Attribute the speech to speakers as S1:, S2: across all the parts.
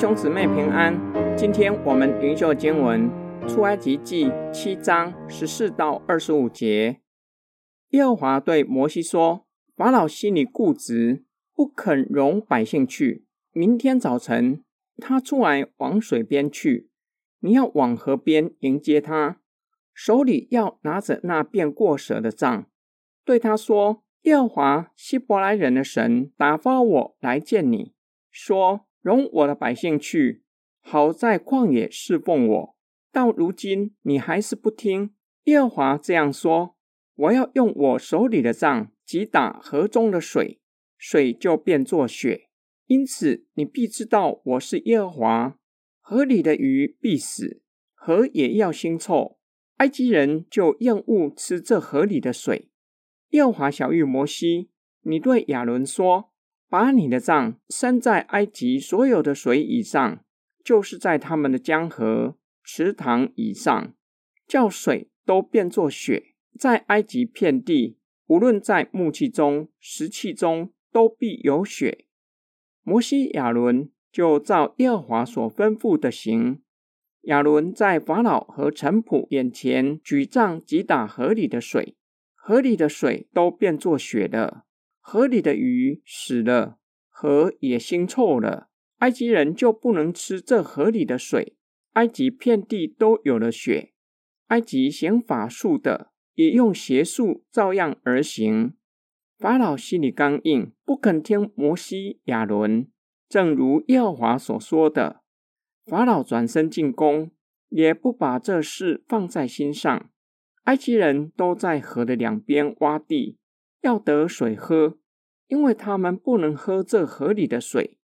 S1: 兄姊妹平安。今天我们灵修经文出埃及记七章十四到二十五节。耶和华对摩西说：“法老心里固执，不肯容百姓去。明天早晨，他出来往水边去，你要往河边迎接他，手里要拿着那变过蛇的杖，对他说：耶和华希伯来人的神打发我来见你，说。”容我的百姓去，好在旷野侍奉我。到如今你还是不听。耶和华这样说：我要用我手里的杖击打河中的水，水就变作血。因此你必知道我是耶和华。河里的鱼必死，河也要腥臭。埃及人就厌恶吃这河里的水。耶和华小玉摩西，你对亚伦说。把你的杖伸在埃及所有的水以上，就是在他们的江河、池塘以上，叫水都变作血。在埃及遍地，无论在木器中、石器中，都必有血。摩西、亚伦就照耶和华所吩咐的行。亚伦在法老和臣仆眼前举杖击打河里的水，河里的水都变作血了。河里的鱼死了，河也腥臭了。埃及人就不能吃这河里的水。埃及遍地都有了血。埃及行法术的也用邪术照样而行。法老心里刚硬，不肯听摩西、亚伦，正如耶和华所说的。法老转身进宫，也不把这事放在心上。埃及人都在河的两边挖地。要得水喝，因为他们不能喝这河里的水。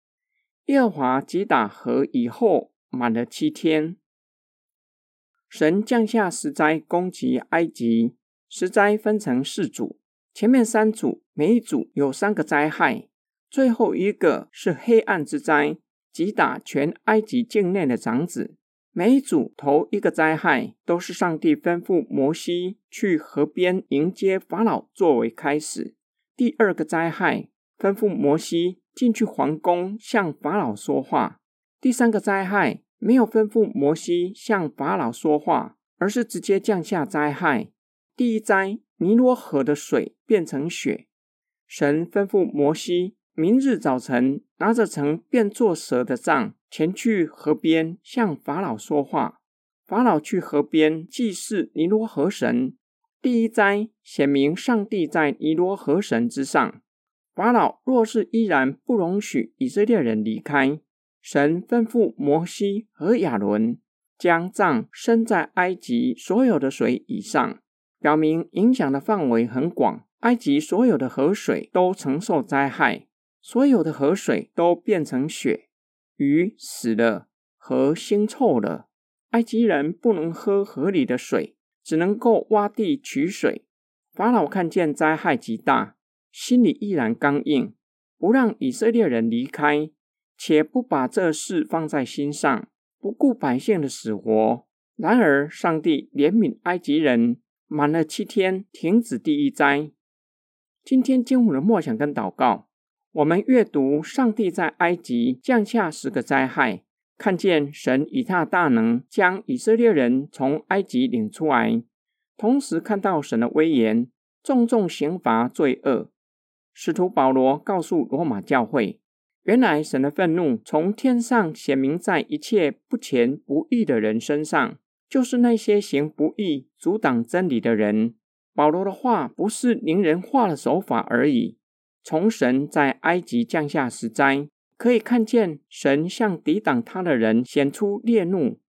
S1: 耶和华击打河以后，满了七天，神降下十灾攻击埃及。十灾分成四组，前面三组每一组有三个灾害，最后一个是黑暗之灾，击打全埃及境内的长子。每组头一个灾害，都是上帝吩咐摩西去河边迎接法老作为开始；第二个灾害，吩咐摩西进去皇宫向法老说话；第三个灾害，没有吩咐摩西向法老说话，而是直接降下灾害。第一灾，尼罗河的水变成血，神吩咐摩西。明日早晨，拿着曾变作蛇的杖，前去河边向法老说话。法老去河边祭祀尼罗河神。第一灾显明上帝在尼罗河神之上。法老若是依然不容许以色列人离开，神吩咐摩西和亚伦将杖伸在埃及所有的水以上，表明影响的范围很广。埃及所有的河水都承受灾害。所有的河水都变成血，鱼死了，河腥臭了。埃及人不能喝河里的水，只能够挖地取水。法老看见灾害极大，心里依然刚硬，不让以色列人离开，且不把这事放在心上，不顾百姓的死活。然而，上帝怜悯埃及人，满了七天，停止第一灾。今天经文的默想跟祷告。我们阅读上帝在埃及降下十个灾害，看见神以他大能将以色列人从埃及领出来，同时看到神的威严，重重刑罚罪恶。使徒保罗告诉罗马教会，原来神的愤怒从天上显明在一切不虔不义的人身上，就是那些行不义、阻挡真理的人。保罗的话不是令人化的手法而已。从神在埃及降下十灾，可以看见神向抵挡他的人显出烈怒。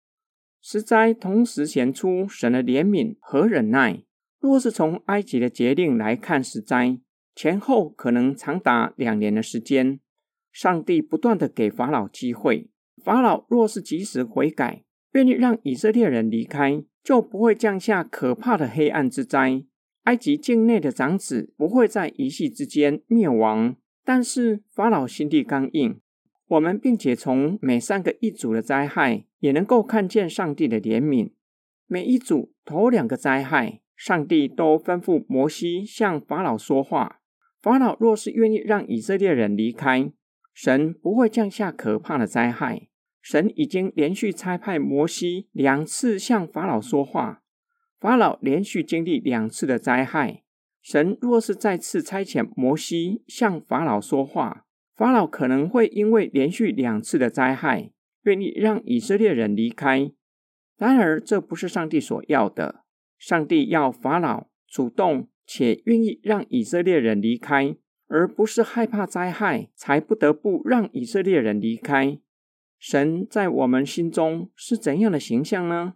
S1: 十灾同时显出神的怜悯和忍耐。若是从埃及的节令来看，十灾前后可能长达两年的时间。上帝不断的给法老机会，法老若是及时悔改，愿意让以色列人离开，就不会降下可怕的黑暗之灾。埃及境内的长子不会在一夕之间灭亡，但是法老心地刚硬。我们并且从每三个一组的灾害，也能够看见上帝的怜悯。每一组头两个灾害，上帝都吩咐摩西向法老说话。法老若是愿意让以色列人离开，神不会降下可怕的灾害。神已经连续差派摩西两次向法老说话，法老连续经历两次的灾害。神若是再次差遣摩西向法老说话，法老可能会因为连续两次的灾害，愿意让以色列人离开。然而，这不是上帝所要的。上帝要法老主动且愿意让以色列人离开，而不是害怕灾害才不得不让以色列人离开。神在我们心中是怎样的形象呢？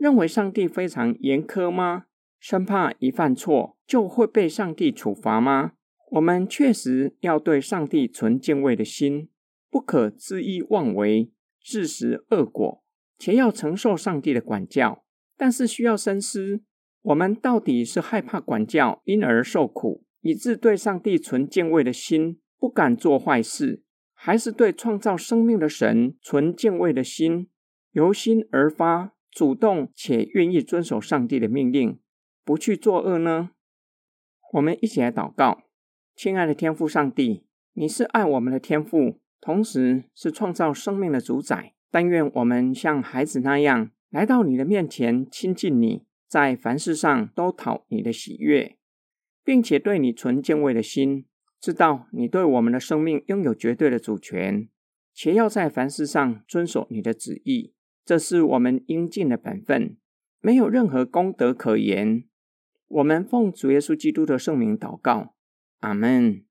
S1: 认为上帝非常严苛吗？生怕一犯错就会被上帝处罚吗？我们确实要对上帝存敬畏的心，不可恣意妄为，自食恶果，且要承受上帝的管教。但是需要深思：我们到底是害怕管教，因而受苦，以致对上帝存敬畏的心，不敢做坏事，还是对创造生命的神存敬畏的心，由心而发，主动且愿意遵守上帝的命令？不去作恶呢？我们一起来祷告，亲爱的天父上帝，你是爱我们的天父，同时是创造生命的主宰。但愿我们像孩子那样来到你的面前，亲近你，在凡事上都讨你的喜悦，并且对你存敬畏的心，知道你对我们的生命拥有绝对的主权，且要在凡事上遵守你的旨意。这是我们应尽的本分，没有任何功德可言。我们奉主耶稣基督的圣名祷告，阿门。